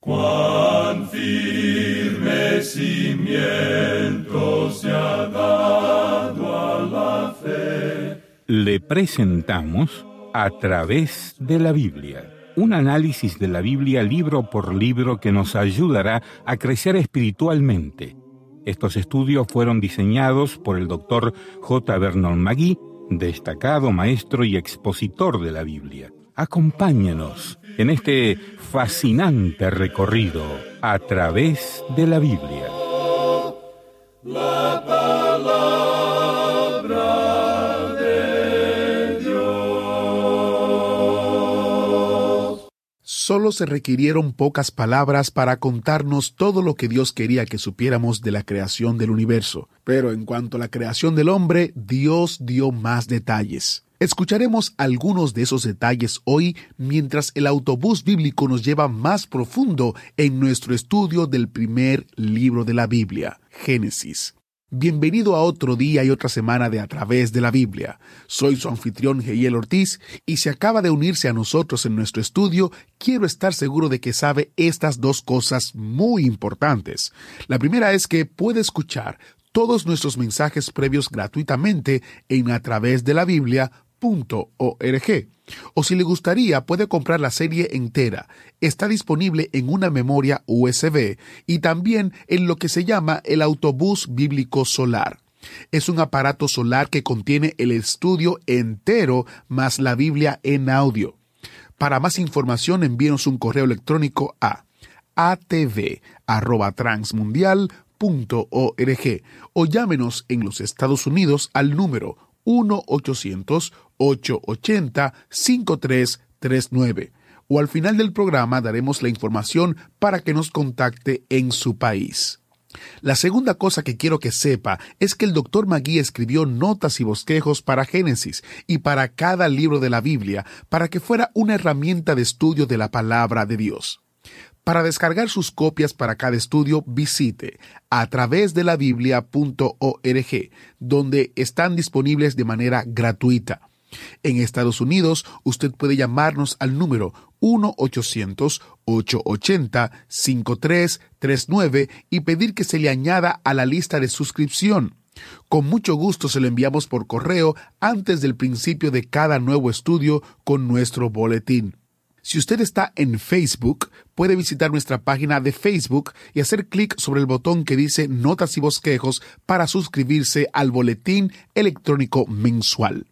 Cuán firme cimiento se ha dado a la fe. Le presentamos a través de la Biblia. Un análisis de la Biblia libro por libro que nos ayudará a crecer espiritualmente. Estos estudios fueron diseñados por el doctor J. Vernon Magui, destacado maestro y expositor de la Biblia. Acompáñenos en este fascinante recorrido a través de la Biblia. La palabra de Dios. Solo se requirieron pocas palabras para contarnos todo lo que Dios quería que supiéramos de la creación del universo. Pero en cuanto a la creación del hombre, Dios dio más detalles. Escucharemos algunos de esos detalles hoy mientras el autobús bíblico nos lleva más profundo en nuestro estudio del primer libro de la Biblia, Génesis. Bienvenido a otro día y otra semana de A través de la Biblia. Soy su anfitrión Geiel Ortiz y si acaba de unirse a nosotros en nuestro estudio, quiero estar seguro de que sabe estas dos cosas muy importantes. La primera es que puede escuchar todos nuestros mensajes previos gratuitamente en a través de la Biblia .org. O si le gustaría, puede comprar la serie entera. Está disponible en una memoria USB y también en lo que se llama el autobús bíblico solar. Es un aparato solar que contiene el estudio entero más la Biblia en audio. Para más información envíenos un correo electrónico a atv@transmundial.org o llámenos en los Estados Unidos al número 1-800-880-5339. O al final del programa daremos la información para que nos contacte en su país. La segunda cosa que quiero que sepa es que el doctor Magui escribió notas y bosquejos para Génesis y para cada libro de la Biblia para que fuera una herramienta de estudio de la palabra de Dios. Para descargar sus copias para cada estudio, visite a través de la biblia.org, donde están disponibles de manera gratuita. En Estados Unidos, usted puede llamarnos al número 1-800-880-5339 y pedir que se le añada a la lista de suscripción. Con mucho gusto se lo enviamos por correo antes del principio de cada nuevo estudio con nuestro boletín. Si usted está en Facebook, puede visitar nuestra página de Facebook y hacer clic sobre el botón que dice Notas y Bosquejos para suscribirse al boletín electrónico mensual.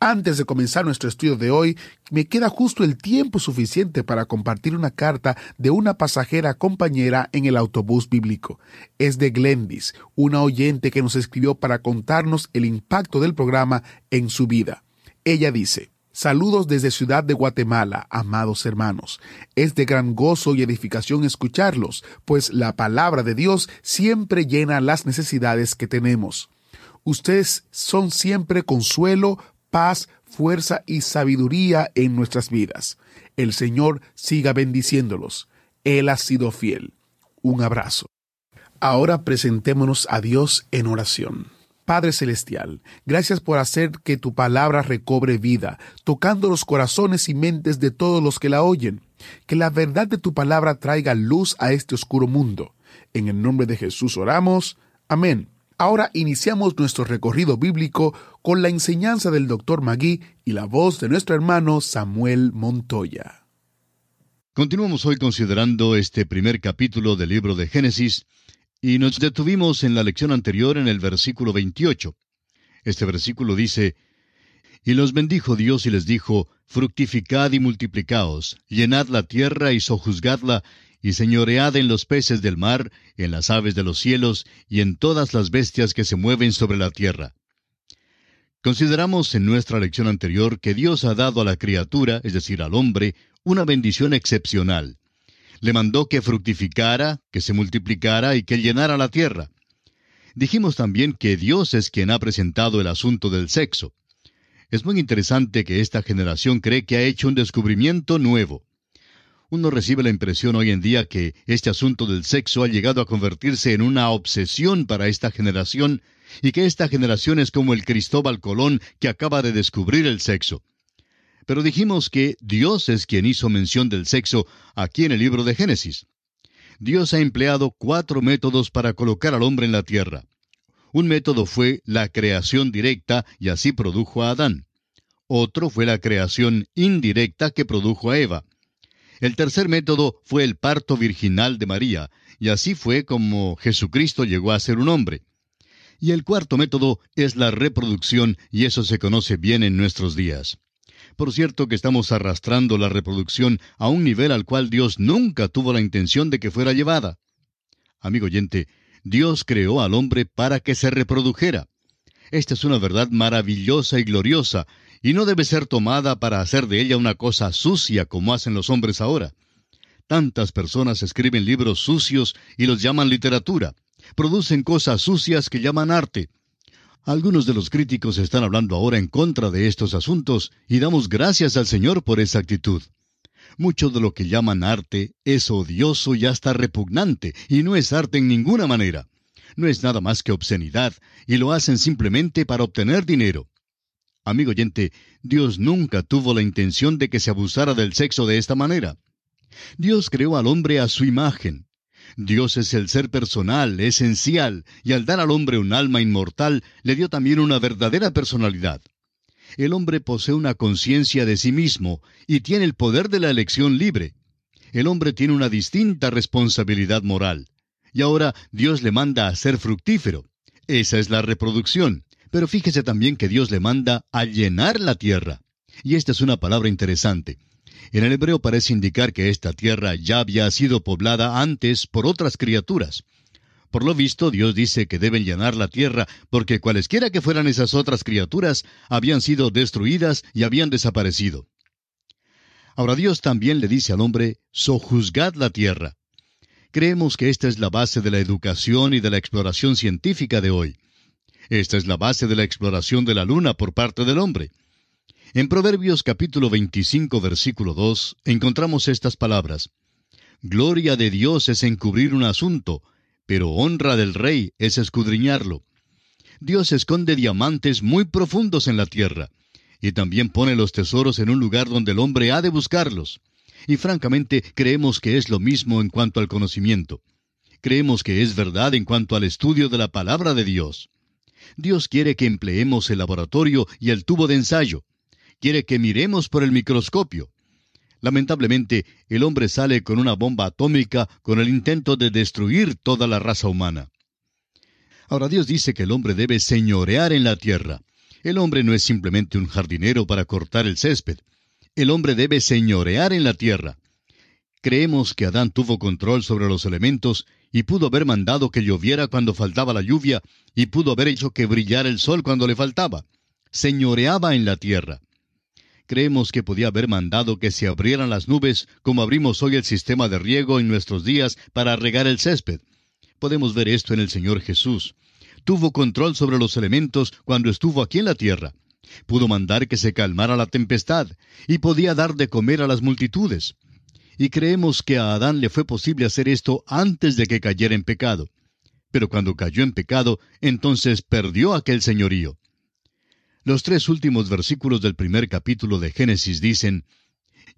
Antes de comenzar nuestro estudio de hoy, me queda justo el tiempo suficiente para compartir una carta de una pasajera compañera en el autobús bíblico. Es de Glendis, una oyente que nos escribió para contarnos el impacto del programa en su vida. Ella dice, Saludos desde Ciudad de Guatemala, amados hermanos. Es de gran gozo y edificación escucharlos, pues la palabra de Dios siempre llena las necesidades que tenemos. Ustedes son siempre consuelo, paz, fuerza y sabiduría en nuestras vidas. El Señor siga bendiciéndolos. Él ha sido fiel. Un abrazo. Ahora presentémonos a Dios en oración. Padre Celestial, gracias por hacer que tu palabra recobre vida, tocando los corazones y mentes de todos los que la oyen. Que la verdad de tu palabra traiga luz a este oscuro mundo. En el nombre de Jesús oramos. Amén. Ahora iniciamos nuestro recorrido bíblico con la enseñanza del doctor Magui y la voz de nuestro hermano Samuel Montoya. Continuamos hoy considerando este primer capítulo del libro de Génesis y nos detuvimos en la lección anterior en el versículo 28. Este versículo dice, Y los bendijo Dios y les dijo, Fructificad y multiplicaos, llenad la tierra y sojuzgadla, y señoread en los peces del mar, en las aves de los cielos, y en todas las bestias que se mueven sobre la tierra. Consideramos en nuestra lección anterior que Dios ha dado a la criatura, es decir, al hombre, una bendición excepcional le mandó que fructificara, que se multiplicara y que llenara la tierra. Dijimos también que Dios es quien ha presentado el asunto del sexo. Es muy interesante que esta generación cree que ha hecho un descubrimiento nuevo. Uno recibe la impresión hoy en día que este asunto del sexo ha llegado a convertirse en una obsesión para esta generación y que esta generación es como el Cristóbal Colón que acaba de descubrir el sexo. Pero dijimos que Dios es quien hizo mención del sexo aquí en el libro de Génesis. Dios ha empleado cuatro métodos para colocar al hombre en la tierra. Un método fue la creación directa y así produjo a Adán. Otro fue la creación indirecta que produjo a Eva. El tercer método fue el parto virginal de María, y así fue como Jesucristo llegó a ser un hombre. Y el cuarto método es la reproducción, y eso se conoce bien en nuestros días. Por cierto que estamos arrastrando la reproducción a un nivel al cual Dios nunca tuvo la intención de que fuera llevada. Amigo oyente, Dios creó al hombre para que se reprodujera. Esta es una verdad maravillosa y gloriosa, y no debe ser tomada para hacer de ella una cosa sucia como hacen los hombres ahora. Tantas personas escriben libros sucios y los llaman literatura. Producen cosas sucias que llaman arte. Algunos de los críticos están hablando ahora en contra de estos asuntos y damos gracias al Señor por esa actitud. Mucho de lo que llaman arte es odioso y hasta repugnante, y no es arte en ninguna manera. No es nada más que obscenidad, y lo hacen simplemente para obtener dinero. Amigo oyente, Dios nunca tuvo la intención de que se abusara del sexo de esta manera. Dios creó al hombre a su imagen. Dios es el ser personal, esencial, y al dar al hombre un alma inmortal, le dio también una verdadera personalidad. El hombre posee una conciencia de sí mismo y tiene el poder de la elección libre. El hombre tiene una distinta responsabilidad moral. Y ahora Dios le manda a ser fructífero. Esa es la reproducción. Pero fíjese también que Dios le manda a llenar la tierra. Y esta es una palabra interesante. En el hebreo parece indicar que esta tierra ya había sido poblada antes por otras criaturas. Por lo visto, Dios dice que deben llenar la tierra porque cualesquiera que fueran esas otras criaturas habían sido destruidas y habían desaparecido. Ahora Dios también le dice al hombre, sojuzgad la tierra. Creemos que esta es la base de la educación y de la exploración científica de hoy. Esta es la base de la exploración de la luna por parte del hombre. En Proverbios capítulo 25 versículo 2 encontramos estas palabras. Gloria de Dios es encubrir un asunto, pero honra del rey es escudriñarlo. Dios esconde diamantes muy profundos en la tierra, y también pone los tesoros en un lugar donde el hombre ha de buscarlos. Y francamente creemos que es lo mismo en cuanto al conocimiento. Creemos que es verdad en cuanto al estudio de la palabra de Dios. Dios quiere que empleemos el laboratorio y el tubo de ensayo. Quiere que miremos por el microscopio. Lamentablemente, el hombre sale con una bomba atómica con el intento de destruir toda la raza humana. Ahora Dios dice que el hombre debe señorear en la tierra. El hombre no es simplemente un jardinero para cortar el césped. El hombre debe señorear en la tierra. Creemos que Adán tuvo control sobre los elementos y pudo haber mandado que lloviera cuando faltaba la lluvia, y pudo haber hecho que brillara el sol cuando le faltaba. Señoreaba en la tierra. Creemos que podía haber mandado que se abrieran las nubes, como abrimos hoy el sistema de riego en nuestros días para regar el césped. Podemos ver esto en el Señor Jesús. Tuvo control sobre los elementos cuando estuvo aquí en la tierra. Pudo mandar que se calmara la tempestad, y podía dar de comer a las multitudes y creemos que a Adán le fue posible hacer esto antes de que cayera en pecado. Pero cuando cayó en pecado, entonces perdió aquel señorío. Los tres últimos versículos del primer capítulo de Génesis dicen,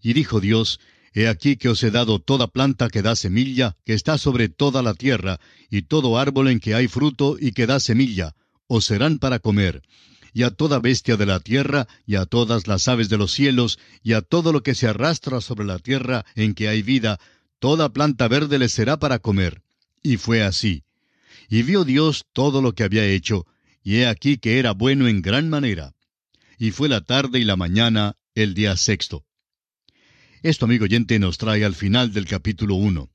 Y dijo Dios, He aquí que os he dado toda planta que da semilla, que está sobre toda la tierra, y todo árbol en que hay fruto y que da semilla, os serán para comer y a toda bestia de la tierra, y a todas las aves de los cielos, y a todo lo que se arrastra sobre la tierra en que hay vida, toda planta verde les será para comer. Y fue así. Y vio Dios todo lo que había hecho, y he aquí que era bueno en gran manera. Y fue la tarde y la mañana el día sexto. Esto, amigo oyente, nos trae al final del capítulo uno.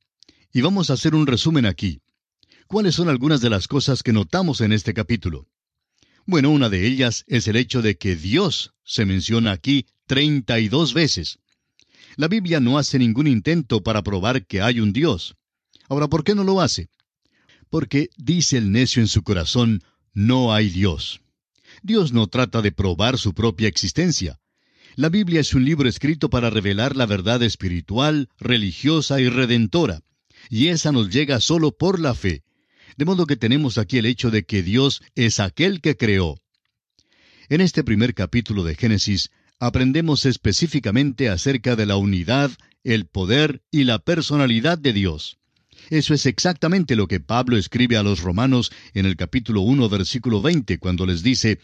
Y vamos a hacer un resumen aquí. ¿Cuáles son algunas de las cosas que notamos en este capítulo? Bueno, una de ellas es el hecho de que Dios se menciona aquí treinta y dos veces. La Biblia no hace ningún intento para probar que hay un Dios. Ahora, ¿por qué no lo hace? Porque dice el necio en su corazón, no hay Dios. Dios no trata de probar su propia existencia. La Biblia es un libro escrito para revelar la verdad espiritual, religiosa y redentora, y esa nos llega solo por la fe, de modo que tenemos aquí el hecho de que Dios es aquel que creó. En este primer capítulo de Génesis aprendemos específicamente acerca de la unidad, el poder y la personalidad de Dios. Eso es exactamente lo que Pablo escribe a los romanos en el capítulo 1, versículo 20, cuando les dice,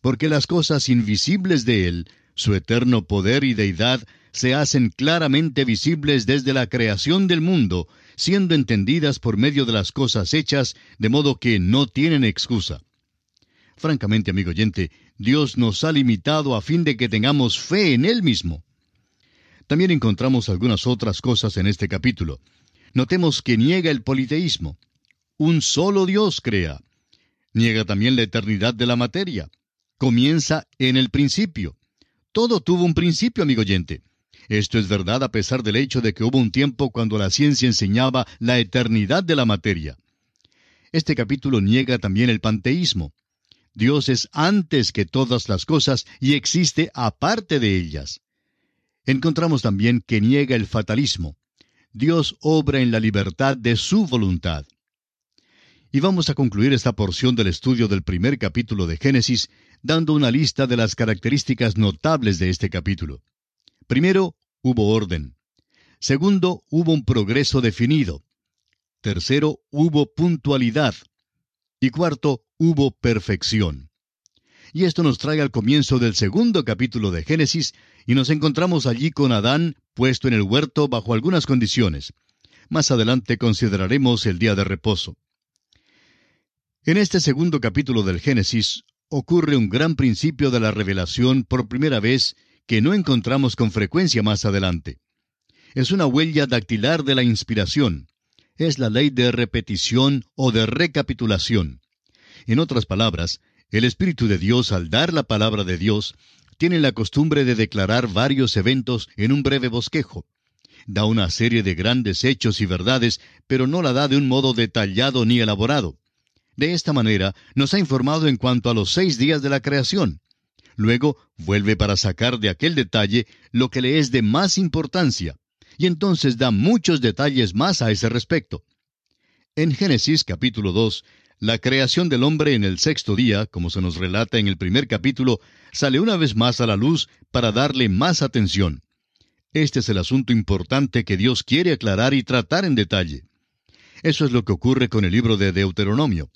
Porque las cosas invisibles de Él, su eterno poder y deidad, se hacen claramente visibles desde la creación del mundo, siendo entendidas por medio de las cosas hechas, de modo que no tienen excusa. Francamente, amigo oyente, Dios nos ha limitado a fin de que tengamos fe en Él mismo. También encontramos algunas otras cosas en este capítulo. Notemos que niega el politeísmo. Un solo Dios crea. Niega también la eternidad de la materia. Comienza en el principio. Todo tuvo un principio, amigo oyente. Esto es verdad a pesar del hecho de que hubo un tiempo cuando la ciencia enseñaba la eternidad de la materia. Este capítulo niega también el panteísmo. Dios es antes que todas las cosas y existe aparte de ellas. Encontramos también que niega el fatalismo. Dios obra en la libertad de su voluntad. Y vamos a concluir esta porción del estudio del primer capítulo de Génesis dando una lista de las características notables de este capítulo. Primero, hubo orden. Segundo, hubo un progreso definido. Tercero, hubo puntualidad. Y cuarto, hubo perfección. Y esto nos trae al comienzo del segundo capítulo de Génesis, y nos encontramos allí con Adán puesto en el huerto bajo algunas condiciones. Más adelante consideraremos el día de reposo. En este segundo capítulo del Génesis ocurre un gran principio de la revelación por primera vez que no encontramos con frecuencia más adelante. Es una huella dactilar de la inspiración. Es la ley de repetición o de recapitulación. En otras palabras, el Espíritu de Dios, al dar la palabra de Dios, tiene la costumbre de declarar varios eventos en un breve bosquejo. Da una serie de grandes hechos y verdades, pero no la da de un modo detallado ni elaborado. De esta manera nos ha informado en cuanto a los seis días de la creación. Luego vuelve para sacar de aquel detalle lo que le es de más importancia, y entonces da muchos detalles más a ese respecto. En Génesis capítulo 2 la creación del hombre en el sexto día, como se nos relata en el primer capítulo, sale una vez más a la luz para darle más atención. Este es el asunto importante que Dios quiere aclarar y tratar en detalle. Eso es lo que ocurre con el libro de Deuteronomio.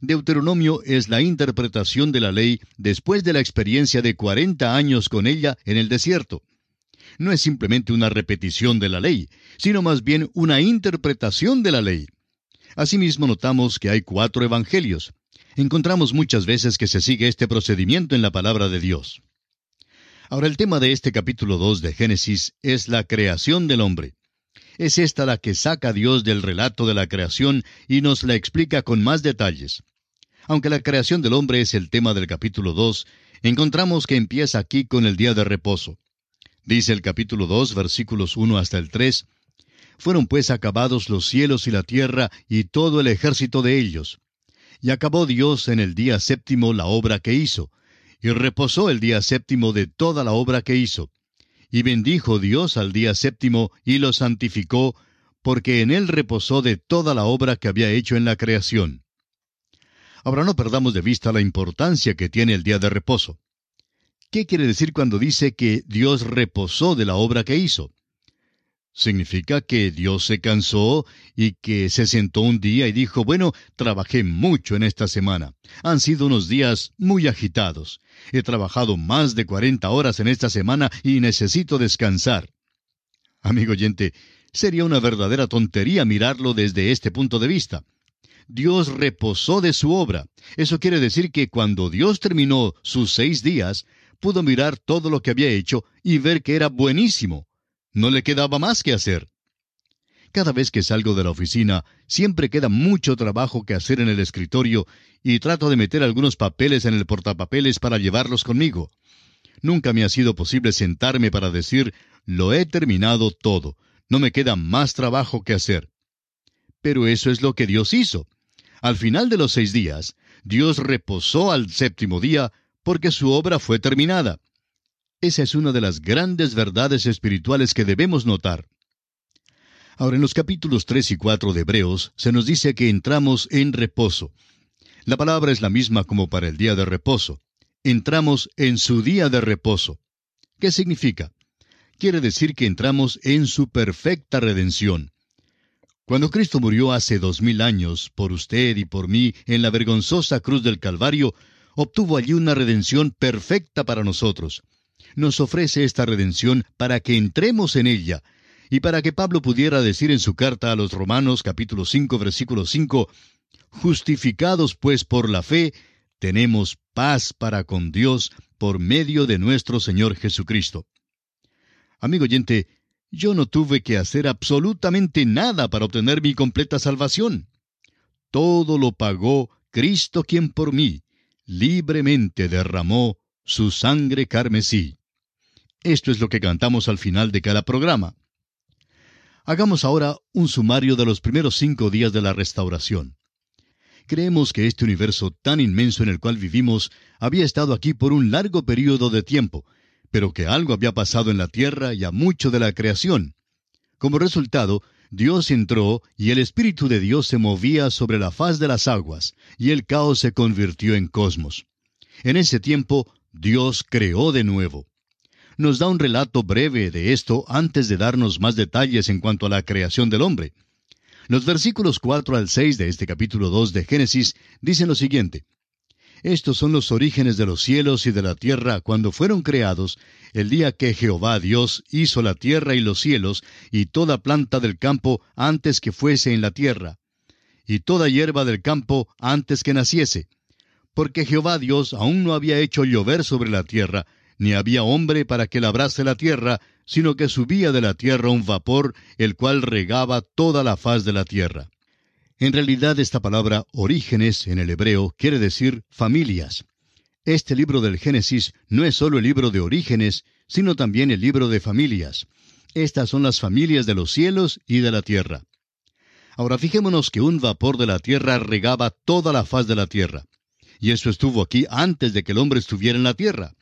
Deuteronomio es la interpretación de la ley después de la experiencia de cuarenta años con ella en el desierto. No es simplemente una repetición de la ley, sino más bien una interpretación de la ley. Asimismo notamos que hay cuatro evangelios. Encontramos muchas veces que se sigue este procedimiento en la palabra de Dios. Ahora el tema de este capítulo 2 de Génesis es la creación del hombre. Es esta la que saca a Dios del relato de la creación y nos la explica con más detalles. Aunque la creación del hombre es el tema del capítulo 2, encontramos que empieza aquí con el día de reposo. Dice el capítulo 2, versículos 1 hasta el 3, fueron pues acabados los cielos y la tierra y todo el ejército de ellos. Y acabó Dios en el día séptimo la obra que hizo, y reposó el día séptimo de toda la obra que hizo. Y bendijo Dios al día séptimo y lo santificó, porque en él reposó de toda la obra que había hecho en la creación. Ahora no perdamos de vista la importancia que tiene el día de reposo. ¿Qué quiere decir cuando dice que Dios reposó de la obra que hizo? Significa que Dios se cansó y que se sentó un día y dijo, bueno, trabajé mucho en esta semana. Han sido unos días muy agitados. He trabajado más de cuarenta horas en esta semana y necesito descansar. Amigo oyente, sería una verdadera tontería mirarlo desde este punto de vista. Dios reposó de su obra. Eso quiere decir que cuando Dios terminó sus seis días, pudo mirar todo lo que había hecho y ver que era buenísimo no le quedaba más que hacer. Cada vez que salgo de la oficina, siempre queda mucho trabajo que hacer en el escritorio y trato de meter algunos papeles en el portapapeles para llevarlos conmigo. Nunca me ha sido posible sentarme para decir, lo he terminado todo, no me queda más trabajo que hacer. Pero eso es lo que Dios hizo. Al final de los seis días, Dios reposó al séptimo día porque su obra fue terminada. Esa es una de las grandes verdades espirituales que debemos notar. Ahora, en los capítulos 3 y 4 de Hebreos se nos dice que entramos en reposo. La palabra es la misma como para el día de reposo. Entramos en su día de reposo. ¿Qué significa? Quiere decir que entramos en su perfecta redención. Cuando Cristo murió hace dos mil años por usted y por mí en la vergonzosa cruz del Calvario, obtuvo allí una redención perfecta para nosotros. Nos ofrece esta redención para que entremos en ella, y para que Pablo pudiera decir en su carta a los Romanos capítulo 5 versículo 5, Justificados pues por la fe, tenemos paz para con Dios por medio de nuestro Señor Jesucristo. Amigo oyente, yo no tuve que hacer absolutamente nada para obtener mi completa salvación. Todo lo pagó Cristo quien por mí libremente derramó su sangre carmesí. Esto es lo que cantamos al final de cada programa. Hagamos ahora un sumario de los primeros cinco días de la restauración. Creemos que este universo tan inmenso en el cual vivimos había estado aquí por un largo período de tiempo, pero que algo había pasado en la tierra y a mucho de la creación. Como resultado, Dios entró y el Espíritu de Dios se movía sobre la faz de las aguas, y el caos se convirtió en cosmos. En ese tiempo, Dios creó de nuevo. Nos da un relato breve de esto antes de darnos más detalles en cuanto a la creación del hombre. Los versículos 4 al 6 de este capítulo 2 de Génesis dicen lo siguiente. Estos son los orígenes de los cielos y de la tierra cuando fueron creados, el día que Jehová Dios hizo la tierra y los cielos, y toda planta del campo antes que fuese en la tierra, y toda hierba del campo antes que naciese. Porque Jehová Dios aún no había hecho llover sobre la tierra, ni había hombre para que labrase la tierra, sino que subía de la tierra un vapor, el cual regaba toda la faz de la tierra. En realidad esta palabra orígenes en el hebreo quiere decir familias. Este libro del Génesis no es solo el libro de orígenes, sino también el libro de familias. Estas son las familias de los cielos y de la tierra. Ahora fijémonos que un vapor de la tierra regaba toda la faz de la tierra. Y eso estuvo aquí antes de que el hombre estuviera en la tierra.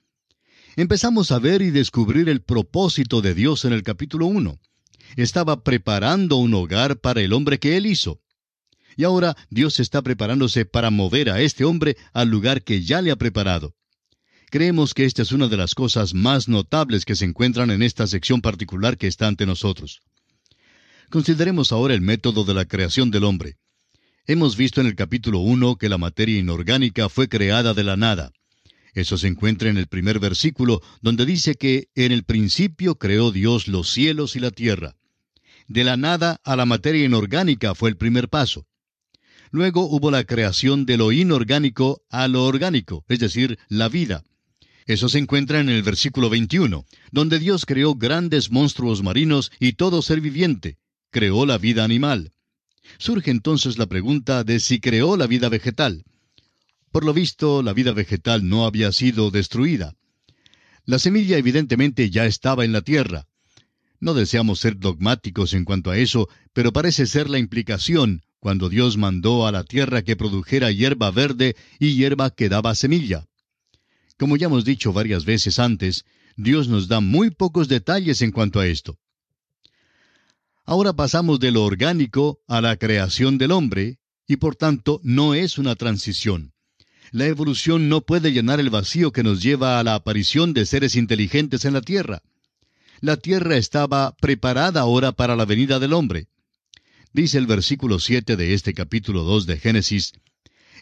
Empezamos a ver y descubrir el propósito de Dios en el capítulo 1. Estaba preparando un hogar para el hombre que él hizo. Y ahora Dios está preparándose para mover a este hombre al lugar que ya le ha preparado. Creemos que esta es una de las cosas más notables que se encuentran en esta sección particular que está ante nosotros. Consideremos ahora el método de la creación del hombre. Hemos visto en el capítulo 1 que la materia inorgánica fue creada de la nada. Eso se encuentra en el primer versículo, donde dice que en el principio creó Dios los cielos y la tierra. De la nada a la materia inorgánica fue el primer paso. Luego hubo la creación de lo inorgánico a lo orgánico, es decir, la vida. Eso se encuentra en el versículo 21, donde Dios creó grandes monstruos marinos y todo ser viviente. Creó la vida animal. Surge entonces la pregunta de si creó la vida vegetal. Por lo visto, la vida vegetal no había sido destruida. La semilla evidentemente ya estaba en la tierra. No deseamos ser dogmáticos en cuanto a eso, pero parece ser la implicación cuando Dios mandó a la tierra que produjera hierba verde y hierba que daba semilla. Como ya hemos dicho varias veces antes, Dios nos da muy pocos detalles en cuanto a esto. Ahora pasamos de lo orgánico a la creación del hombre, y por tanto no es una transición. La evolución no puede llenar el vacío que nos lleva a la aparición de seres inteligentes en la tierra. La tierra estaba preparada ahora para la venida del hombre. Dice el versículo 7 de este capítulo 2 de Génesis,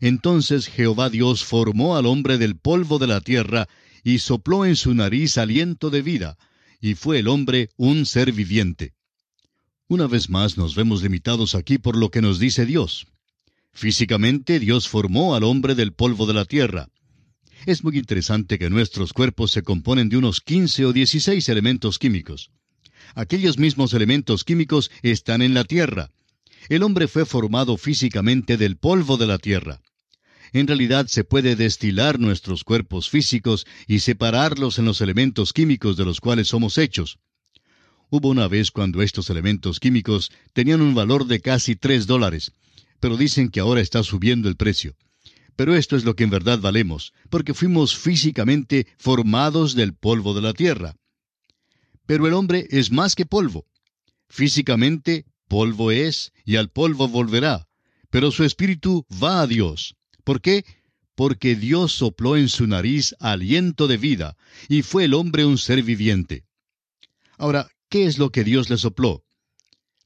Entonces Jehová Dios formó al hombre del polvo de la tierra, y sopló en su nariz aliento de vida, y fue el hombre un ser viviente. Una vez más nos vemos limitados aquí por lo que nos dice Dios. Físicamente Dios formó al hombre del polvo de la tierra. Es muy interesante que nuestros cuerpos se componen de unos 15 o 16 elementos químicos. Aquellos mismos elementos químicos están en la tierra, el hombre fue formado físicamente del polvo de la tierra. En realidad se puede destilar nuestros cuerpos físicos y separarlos en los elementos químicos de los cuales somos hechos. Hubo una vez cuando estos elementos químicos tenían un valor de casi tres dólares, pero dicen que ahora está subiendo el precio. Pero esto es lo que en verdad valemos, porque fuimos físicamente formados del polvo de la tierra. Pero el hombre es más que polvo. Físicamente polvo es y al polvo volverá, pero su espíritu va a Dios. ¿Por qué? Porque Dios sopló en su nariz aliento de vida, y fue el hombre un ser viviente. Ahora, ¿qué es lo que Dios le sopló?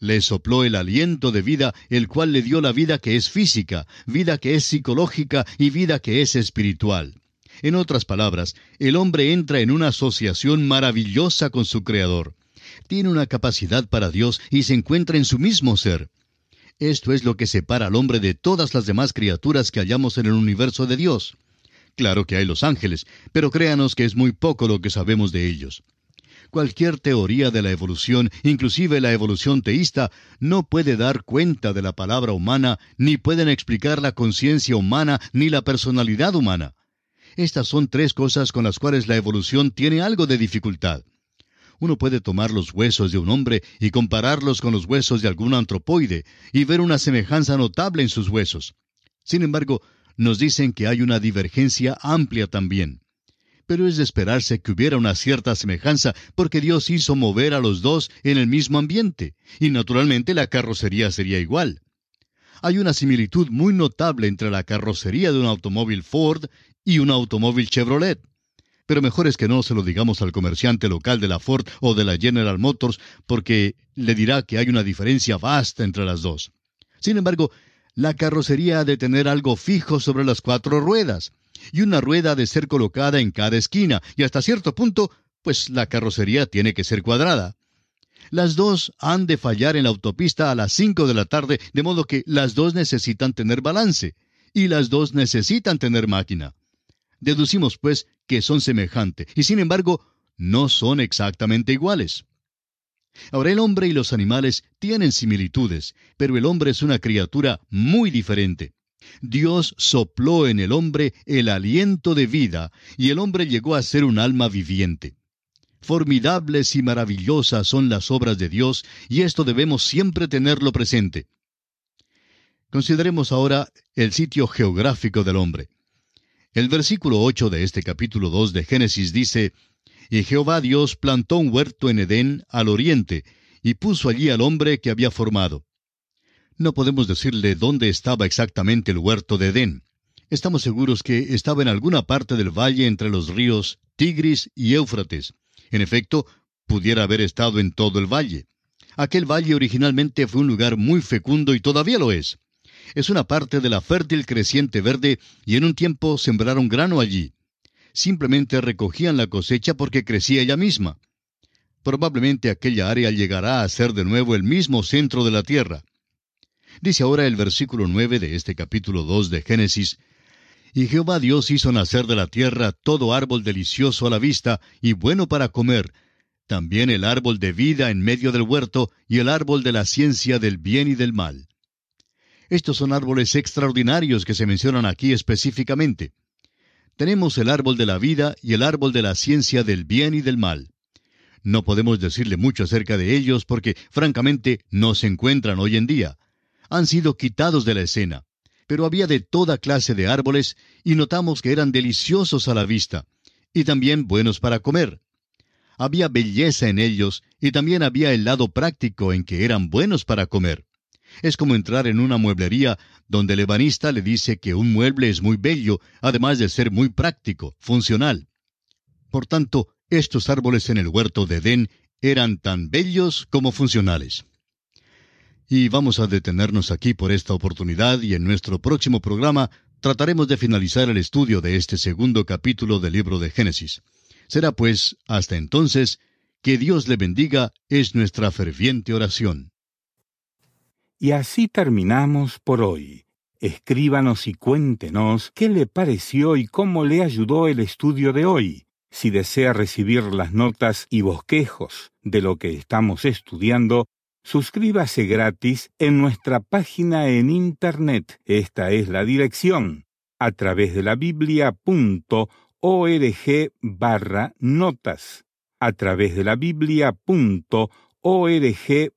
Le sopló el aliento de vida, el cual le dio la vida que es física, vida que es psicológica y vida que es espiritual. En otras palabras, el hombre entra en una asociación maravillosa con su Creador. Tiene una capacidad para Dios y se encuentra en su mismo ser. Esto es lo que separa al hombre de todas las demás criaturas que hallamos en el universo de Dios. Claro que hay los ángeles, pero créanos que es muy poco lo que sabemos de ellos. Cualquier teoría de la evolución, inclusive la evolución teísta, no puede dar cuenta de la palabra humana, ni pueden explicar la conciencia humana, ni la personalidad humana. Estas son tres cosas con las cuales la evolución tiene algo de dificultad. Uno puede tomar los huesos de un hombre y compararlos con los huesos de algún antropoide y ver una semejanza notable en sus huesos. Sin embargo, nos dicen que hay una divergencia amplia también. Pero es de esperarse que hubiera una cierta semejanza porque Dios hizo mover a los dos en el mismo ambiente, y naturalmente la carrocería sería igual. Hay una similitud muy notable entre la carrocería de un automóvil Ford y un automóvil Chevrolet. Pero mejor es que no se lo digamos al comerciante local de la Ford o de la General Motors, porque le dirá que hay una diferencia vasta entre las dos. Sin embargo, la carrocería ha de tener algo fijo sobre las cuatro ruedas, y una rueda ha de ser colocada en cada esquina, y hasta cierto punto, pues la carrocería tiene que ser cuadrada. Las dos han de fallar en la autopista a las cinco de la tarde, de modo que las dos necesitan tener balance, y las dos necesitan tener máquina. Deducimos, pues, que son semejantes, y sin embargo, no son exactamente iguales. Ahora el hombre y los animales tienen similitudes, pero el hombre es una criatura muy diferente. Dios sopló en el hombre el aliento de vida, y el hombre llegó a ser un alma viviente. Formidables y maravillosas son las obras de Dios, y esto debemos siempre tenerlo presente. Consideremos ahora el sitio geográfico del hombre. El versículo 8 de este capítulo 2 de Génesis dice, Y Jehová Dios plantó un huerto en Edén al oriente, y puso allí al hombre que había formado. No podemos decirle dónde estaba exactamente el huerto de Edén. Estamos seguros que estaba en alguna parte del valle entre los ríos Tigris y Éufrates. En efecto, pudiera haber estado en todo el valle. Aquel valle originalmente fue un lugar muy fecundo y todavía lo es es una parte de la fértil creciente verde y en un tiempo sembraron grano allí. Simplemente recogían la cosecha porque crecía ella misma. Probablemente aquella área llegará a ser de nuevo el mismo centro de la tierra. Dice ahora el versículo nueve de este capítulo dos de Génesis, Y Jehová Dios hizo nacer de la tierra todo árbol delicioso a la vista y bueno para comer, también el árbol de vida en medio del huerto y el árbol de la ciencia del bien y del mal. Estos son árboles extraordinarios que se mencionan aquí específicamente. Tenemos el árbol de la vida y el árbol de la ciencia del bien y del mal. No podemos decirle mucho acerca de ellos porque, francamente, no se encuentran hoy en día. Han sido quitados de la escena. Pero había de toda clase de árboles y notamos que eran deliciosos a la vista y también buenos para comer. Había belleza en ellos y también había el lado práctico en que eran buenos para comer. Es como entrar en una mueblería donde el ebanista le dice que un mueble es muy bello, además de ser muy práctico, funcional. Por tanto, estos árboles en el huerto de Edén eran tan bellos como funcionales. Y vamos a detenernos aquí por esta oportunidad y en nuestro próximo programa trataremos de finalizar el estudio de este segundo capítulo del libro de Génesis. Será pues, hasta entonces, que Dios le bendiga es nuestra ferviente oración. Y así terminamos por hoy. Escríbanos y cuéntenos qué le pareció y cómo le ayudó el estudio de hoy. Si desea recibir las notas y bosquejos de lo que estamos estudiando, suscríbase gratis en nuestra página en Internet. Esta es la dirección a través de la biblia.org barra notas. A través de la biblia.org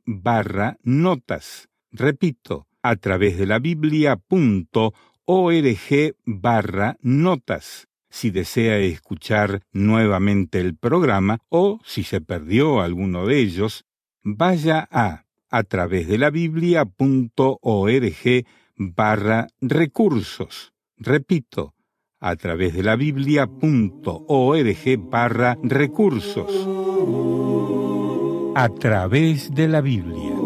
barra notas. Repito, a través de la biblia.org barra notas. Si desea escuchar nuevamente el programa o si se perdió alguno de ellos, vaya a a través de la biblia.org barra recursos. Repito, a través de la biblia.org barra recursos. A través de la Biblia.